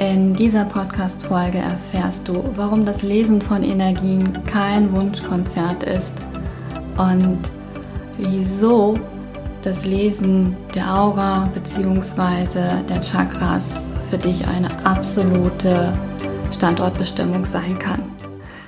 In dieser Podcast-Folge erfährst du, warum das Lesen von Energien kein Wunschkonzert ist und wieso das Lesen der Aura bzw. der Chakras für dich eine absolute Standortbestimmung sein kann.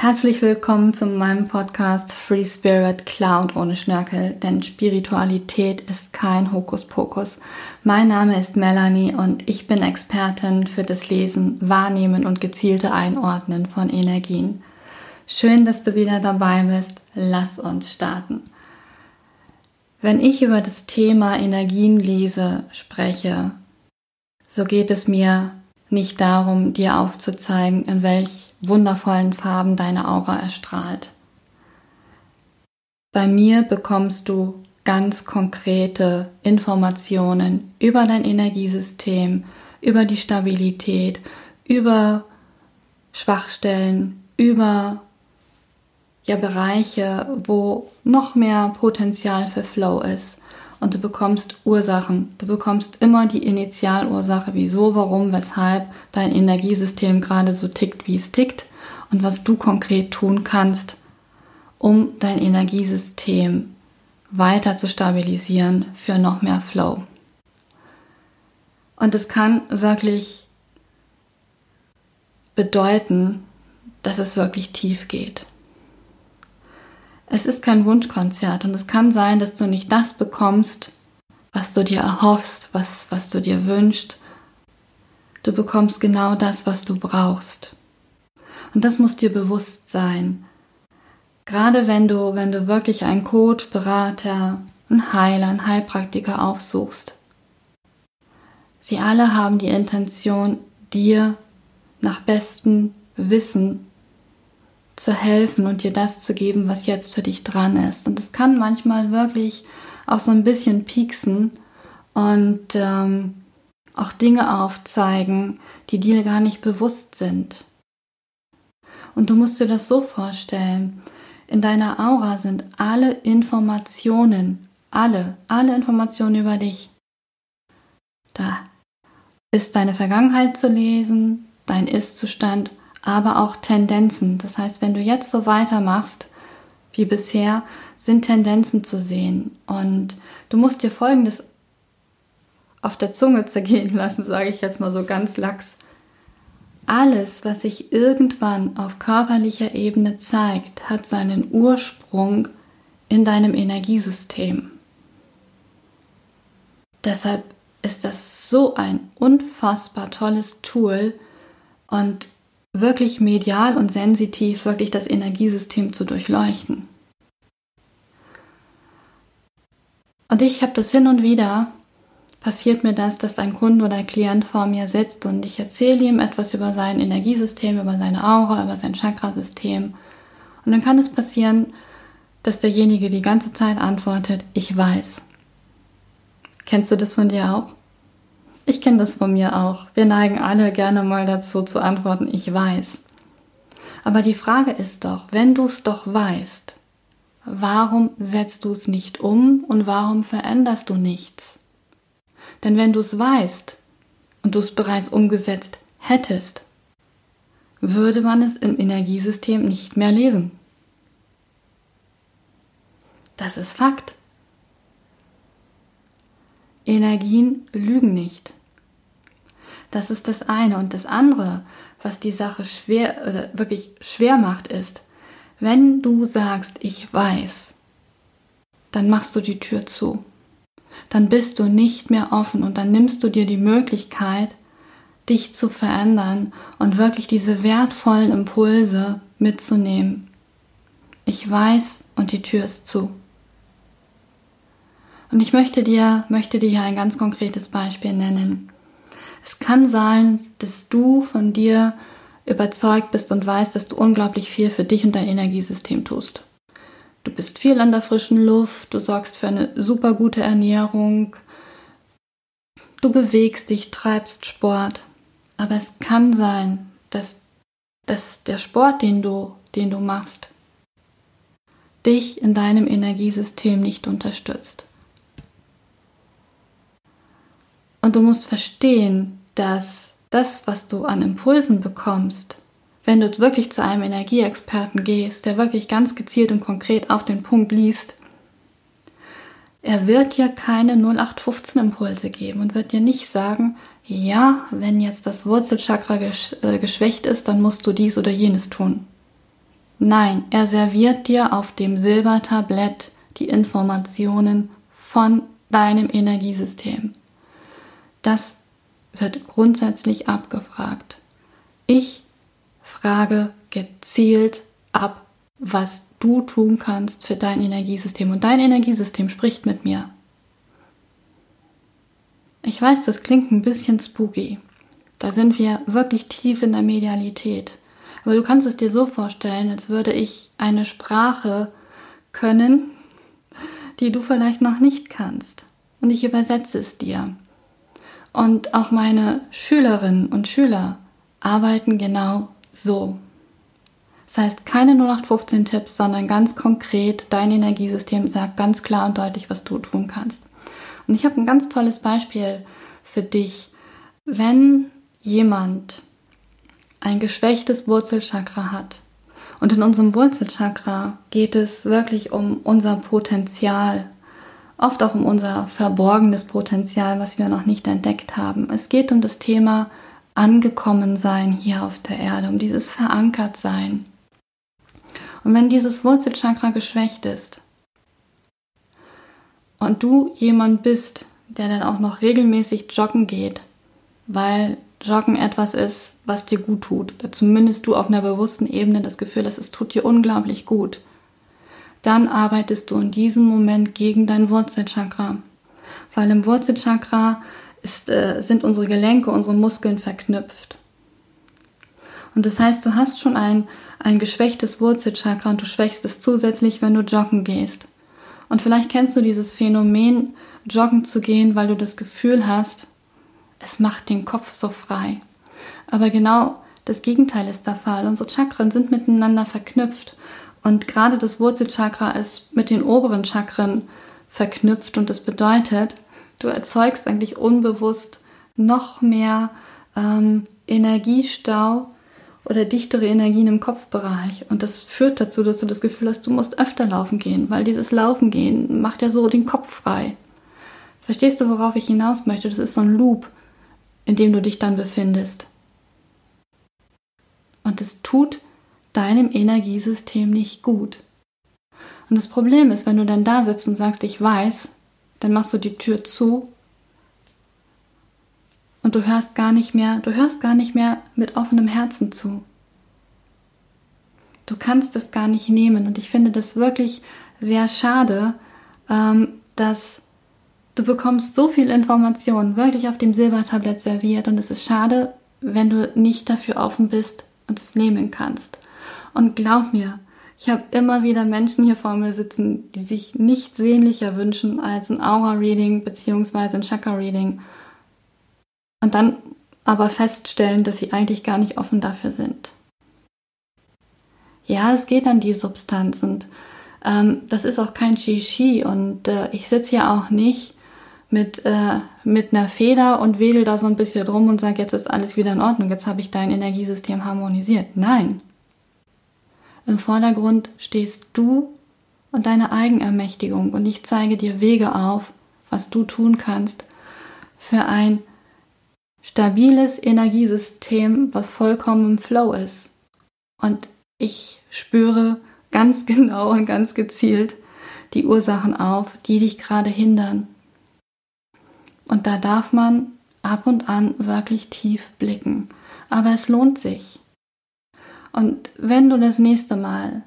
Herzlich willkommen zu meinem Podcast Free Spirit Cloud ohne Schnörkel, denn Spiritualität ist kein Hokuspokus. Mein Name ist Melanie und ich bin Expertin für das Lesen, Wahrnehmen und gezielte Einordnen von Energien. Schön, dass du wieder dabei bist. Lass uns starten. Wenn ich über das Thema Energienlese spreche, so geht es mir nicht darum, dir aufzuzeigen, in welch wundervollen Farben deine Aura erstrahlt. Bei mir bekommst du ganz konkrete Informationen über dein Energiesystem, über die Stabilität, über Schwachstellen, über ja Bereiche, wo noch mehr Potenzial für Flow ist und du bekommst Ursachen. Du bekommst immer die Initialursache, wieso, warum, weshalb dein Energiesystem gerade so tickt, wie es tickt und was du konkret tun kannst, um dein Energiesystem weiter zu stabilisieren für noch mehr Flow. Und es kann wirklich bedeuten, dass es wirklich tief geht. Es ist kein Wunschkonzert und es kann sein, dass du nicht das bekommst, was du dir erhoffst, was, was du dir wünschst. Du bekommst genau das, was du brauchst. Und das muss dir bewusst sein. Gerade wenn du, wenn du wirklich einen Coach, Berater, einen Heiler, einen Heilpraktiker aufsuchst. Sie alle haben die Intention, dir nach bestem Wissen zu helfen und dir das zu geben, was jetzt für dich dran ist. Und es kann manchmal wirklich auch so ein bisschen pieksen und ähm, auch Dinge aufzeigen, die dir gar nicht bewusst sind. Und du musst dir das so vorstellen. In deiner Aura sind alle Informationen, alle, alle Informationen über dich. Da ist deine Vergangenheit zu lesen, dein Ist-Zustand aber auch Tendenzen. Das heißt, wenn du jetzt so weitermachst wie bisher, sind Tendenzen zu sehen. Und du musst dir Folgendes auf der Zunge zergehen lassen, sage ich jetzt mal so ganz lax. Alles, was sich irgendwann auf körperlicher Ebene zeigt, hat seinen Ursprung in deinem Energiesystem. Deshalb ist das so ein unfassbar tolles Tool und wirklich medial und sensitiv wirklich das Energiesystem zu durchleuchten. Und ich habe das hin und wieder, passiert mir das, dass ein Kunde oder ein Klient vor mir sitzt und ich erzähle ihm etwas über sein Energiesystem, über seine Aura, über sein Chakrasystem. Und dann kann es passieren, dass derjenige die ganze Zeit antwortet, ich weiß. Kennst du das von dir auch? Ich kenne das von mir auch. Wir neigen alle gerne mal dazu zu antworten, ich weiß. Aber die Frage ist doch, wenn du es doch weißt, warum setzt du es nicht um und warum veränderst du nichts? Denn wenn du es weißt und du es bereits umgesetzt hättest, würde man es im Energiesystem nicht mehr lesen. Das ist Fakt. Energien lügen nicht. Das ist das eine. Und das andere, was die Sache schwer, oder wirklich schwer macht, ist, wenn du sagst, ich weiß, dann machst du die Tür zu. Dann bist du nicht mehr offen und dann nimmst du dir die Möglichkeit, dich zu verändern und wirklich diese wertvollen Impulse mitzunehmen. Ich weiß und die Tür ist zu. Und ich möchte dir, möchte dir hier ein ganz konkretes Beispiel nennen. Es kann sein, dass du von dir überzeugt bist und weißt, dass du unglaublich viel für dich und dein Energiesystem tust. Du bist viel an der frischen Luft, du sorgst für eine super gute Ernährung, du bewegst dich, treibst Sport. Aber es kann sein, dass, dass der Sport, den du, den du machst, dich in deinem Energiesystem nicht unterstützt. Und du musst verstehen, dass das, was du an Impulsen bekommst, wenn du wirklich zu einem Energieexperten gehst, der wirklich ganz gezielt und konkret auf den Punkt liest, er wird dir keine 0815 Impulse geben und wird dir nicht sagen, ja, wenn jetzt das Wurzelchakra gesch äh, geschwächt ist, dann musst du dies oder jenes tun. Nein, er serviert dir auf dem Silbertablett die Informationen von deinem Energiesystem. Das wird grundsätzlich abgefragt. Ich frage gezielt ab, was du tun kannst für dein Energiesystem. Und dein Energiesystem spricht mit mir. Ich weiß, das klingt ein bisschen spooky. Da sind wir wirklich tief in der Medialität. Aber du kannst es dir so vorstellen, als würde ich eine Sprache können, die du vielleicht noch nicht kannst. Und ich übersetze es dir. Und auch meine Schülerinnen und Schüler arbeiten genau so. Das heißt, keine 0815 Tipps, sondern ganz konkret, dein Energiesystem sagt ganz klar und deutlich, was du tun kannst. Und ich habe ein ganz tolles Beispiel für dich. Wenn jemand ein geschwächtes Wurzelchakra hat, und in unserem Wurzelchakra geht es wirklich um unser Potenzial, oft auch um unser verborgenes Potenzial, was wir noch nicht entdeckt haben. Es geht um das Thema angekommen sein hier auf der Erde, um dieses verankert sein. Und wenn dieses Wurzelchakra geschwächt ist und du jemand bist, der dann auch noch regelmäßig joggen geht, weil Joggen etwas ist, was dir gut tut, zumindest du auf einer bewussten Ebene das Gefühl hast, es tut dir unglaublich gut, dann arbeitest du in diesem Moment gegen dein Wurzelchakra. Weil im Wurzelchakra ist, äh, sind unsere Gelenke, unsere Muskeln verknüpft. Und das heißt, du hast schon ein, ein geschwächtes Wurzelchakra und du schwächst es zusätzlich, wenn du joggen gehst. Und vielleicht kennst du dieses Phänomen, joggen zu gehen, weil du das Gefühl hast, es macht den Kopf so frei. Aber genau das Gegenteil ist der Fall. Unsere Chakren sind miteinander verknüpft und gerade das Wurzelchakra ist mit den oberen Chakren verknüpft und das bedeutet, du erzeugst eigentlich unbewusst noch mehr ähm, Energiestau oder dichtere Energien im Kopfbereich. Und das führt dazu, dass du das Gefühl hast, du musst öfter laufen gehen, weil dieses Laufen gehen macht ja so den Kopf frei. Verstehst du, worauf ich hinaus möchte? Das ist so ein Loop, in dem du dich dann befindest. Und es tut deinem Energiesystem nicht gut. Und das Problem ist, wenn du dann da sitzt und sagst, ich weiß, dann machst du die Tür zu und du hörst gar nicht mehr, du hörst gar nicht mehr mit offenem Herzen zu. Du kannst es gar nicht nehmen und ich finde das wirklich sehr schade, ähm, dass du bekommst so viel Information wirklich auf dem Silbertablett serviert und es ist schade, wenn du nicht dafür offen bist und es nehmen kannst. Und glaub mir, ich habe immer wieder Menschen hier vor mir sitzen, die sich nicht sehnlicher wünschen als ein Aura-Reading bzw. ein Chakra-Reading und dann aber feststellen, dass sie eigentlich gar nicht offen dafür sind. Ja, es geht an die Substanz und ähm, das ist auch kein Shishi und äh, ich sitze hier auch nicht mit, äh, mit einer Feder und wedel da so ein bisschen rum und sage, jetzt ist alles wieder in Ordnung, jetzt habe ich dein Energiesystem harmonisiert. Nein. Im Vordergrund stehst du und deine Eigenermächtigung und ich zeige dir Wege auf, was du tun kannst für ein stabiles Energiesystem, was vollkommen im Flow ist. Und ich spüre ganz genau und ganz gezielt die Ursachen auf, die dich gerade hindern. Und da darf man ab und an wirklich tief blicken. Aber es lohnt sich. Und wenn du das nächste Mal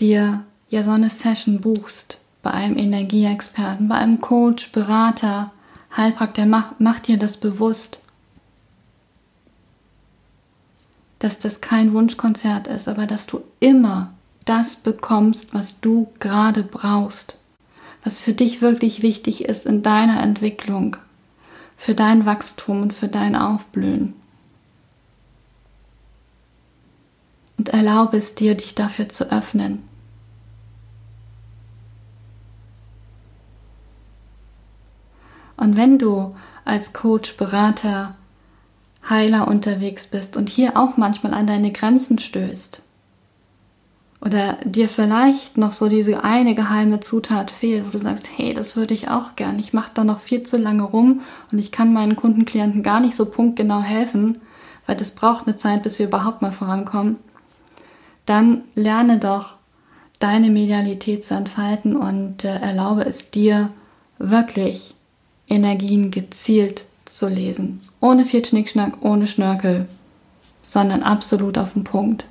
dir ja so eine Session buchst bei einem Energieexperten, bei einem Coach, Berater, Heilpraktiker, mach, mach dir das bewusst, dass das kein Wunschkonzert ist, aber dass du immer das bekommst, was du gerade brauchst, was für dich wirklich wichtig ist in deiner Entwicklung, für dein Wachstum und für dein Aufblühen. Erlaube es dir, dich dafür zu öffnen. Und wenn du als Coach, Berater, Heiler unterwegs bist und hier auch manchmal an deine Grenzen stößt oder dir vielleicht noch so diese eine geheime Zutat fehlt, wo du sagst, hey, das würde ich auch gern, ich mache da noch viel zu lange rum und ich kann meinen Kundenklienten gar nicht so punktgenau helfen, weil das braucht eine Zeit, bis wir überhaupt mal vorankommen, dann lerne doch deine Medialität zu entfalten und äh, erlaube es dir wirklich Energien gezielt zu lesen. Ohne viel Schnickschnack, ohne Schnörkel, sondern absolut auf den Punkt.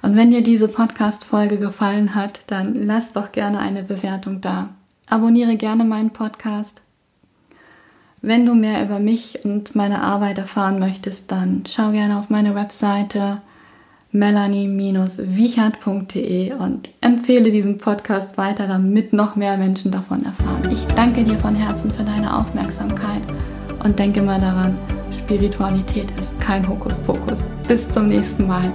Und wenn dir diese Podcast-Folge gefallen hat, dann lass doch gerne eine Bewertung da. Abonniere gerne meinen Podcast. Wenn du mehr über mich und meine Arbeit erfahren möchtest, dann schau gerne auf meine Webseite melanie-wiechert.de und empfehle diesen Podcast weiter, damit noch mehr Menschen davon erfahren. Ich danke dir von Herzen für deine Aufmerksamkeit und denke mal daran, Spiritualität ist kein Hokuspokus. Bis zum nächsten Mal.